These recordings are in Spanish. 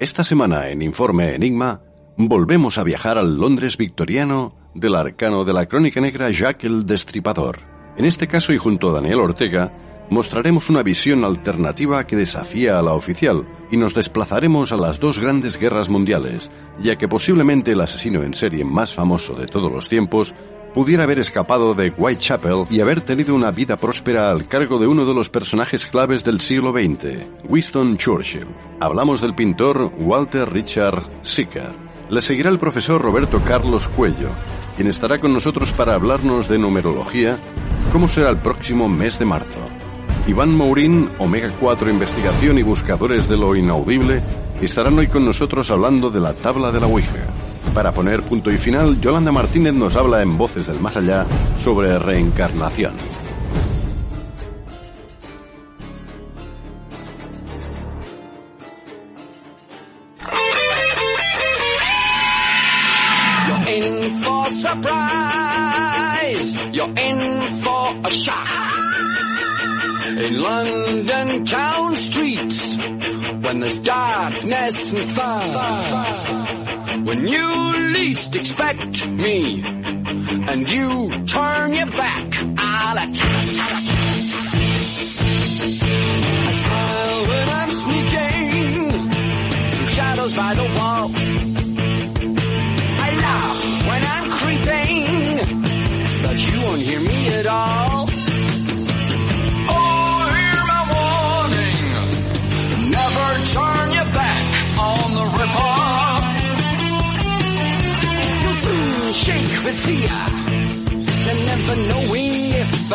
Esta semana en Informe Enigma volvemos a viajar al Londres victoriano del arcano de la crónica negra Jack el Destripador. En este caso y junto a Daniel Ortega, mostraremos una visión alternativa que desafía a la oficial y nos desplazaremos a las dos grandes guerras mundiales, ya que posiblemente el asesino en serie más famoso de todos los tiempos pudiera haber escapado de Whitechapel y haber tenido una vida próspera al cargo de uno de los personajes claves del siglo XX, Winston Churchill. Hablamos del pintor Walter Richard Sicker. Le seguirá el profesor Roberto Carlos Cuello, quien estará con nosotros para hablarnos de numerología, cómo será el próximo mes de marzo. Iván Mourín, Omega 4 Investigación y Buscadores de lo Inaudible, estarán hoy con nosotros hablando de la tabla de la Ouija. Para poner punto y final, Yolanda Martínez nos habla en Voces del Más Allá sobre reencarnación. You're in for surprise. You're in for a shock. In London town streets, when there's darkness and fire. when you least expect me, and you turn your back, I'll attack.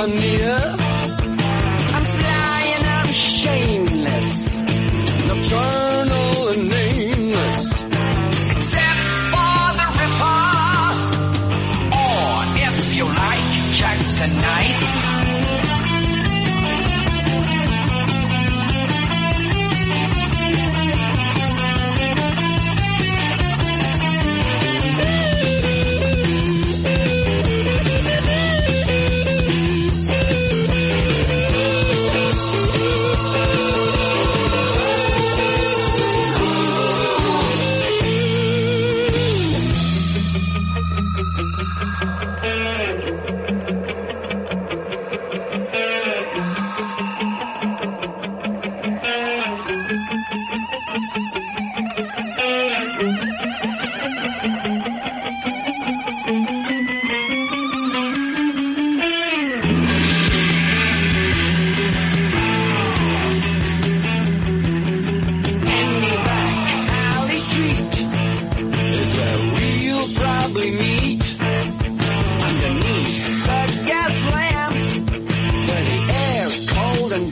debonair. I'm sly and I'm shameless. And I'm trying.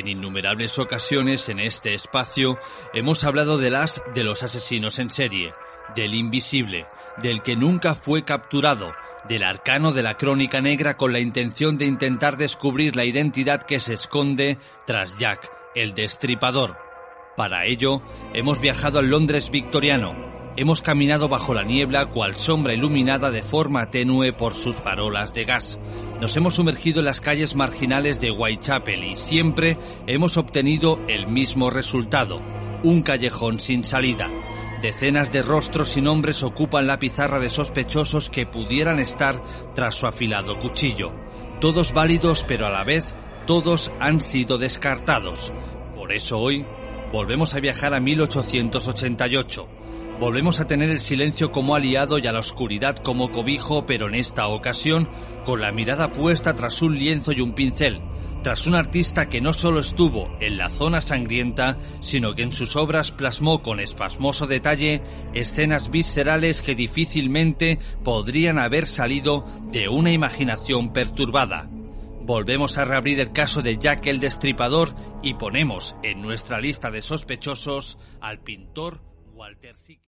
En innumerables ocasiones en este espacio hemos hablado de las de los asesinos en serie, del invisible, del que nunca fue capturado, del arcano de la crónica negra con la intención de intentar descubrir la identidad que se esconde tras Jack, el destripador. Para ello, hemos viajado al Londres victoriano. Hemos caminado bajo la niebla cual sombra iluminada de forma tenue por sus farolas de gas. Nos hemos sumergido en las calles marginales de Whitechapel y siempre hemos obtenido el mismo resultado, un callejón sin salida. Decenas de rostros y nombres ocupan la pizarra de sospechosos que pudieran estar tras su afilado cuchillo. Todos válidos pero a la vez todos han sido descartados. Por eso hoy volvemos a viajar a 1888. Volvemos a tener el silencio como aliado y a la oscuridad como cobijo, pero en esta ocasión con la mirada puesta tras un lienzo y un pincel, tras un artista que no solo estuvo en la zona sangrienta, sino que en sus obras plasmó con espasmoso detalle escenas viscerales que difícilmente podrían haber salido de una imaginación perturbada. Volvemos a reabrir el caso de Jack el Destripador y ponemos en nuestra lista de sospechosos al pintor Walter Sick.